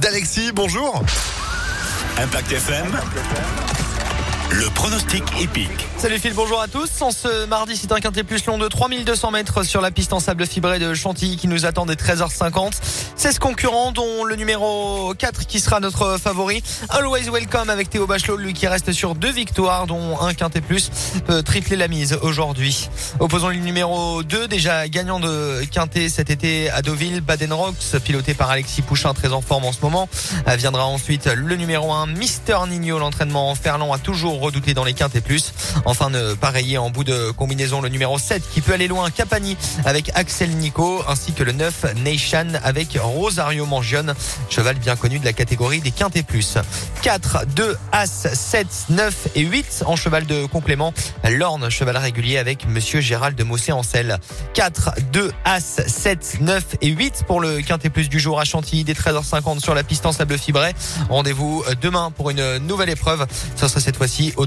d'Alexis. Bonjour. Impact FM. Le pronostic épique. Salut Phil, bonjour à tous. En ce mardi, c'est un quintet plus long de 3200 mètres sur la piste en sable fibré de Chantilly qui nous attend dès 13h50. 16 concurrents, dont le numéro 4 qui sera notre favori. Always Welcome avec Théo Bachelot, lui qui reste sur deux victoires, dont un quintet plus peut tripler la mise aujourd'hui. Opposons le numéro 2, déjà gagnant de quintet cet été à Deauville, Baden Rocks, piloté par Alexis Pouchin, très en forme en ce moment. Viendra ensuite le numéro 1, Mister Nino, l'entraînement Ferland a toujours redouté dans les quintes et plus. Enfin, ne pareiller en bout de combinaison le numéro 7 qui peut aller loin, Capani avec Axel Nico, ainsi que le 9 Nation avec Rosario Mangione, cheval bien connu de la catégorie des quintes et plus. 4, 2, As, 7, 9 et 8 en cheval de complément. Lorne, cheval régulier avec Monsieur Gérald de Mossé en selle. 4, 2, As, 7, 9 et 8 pour le quintet plus du jour à Chantilly dès 13h50 sur la piste en sable fibré. Rendez-vous demain pour une nouvelle épreuve. Ce sera cette fois-ci au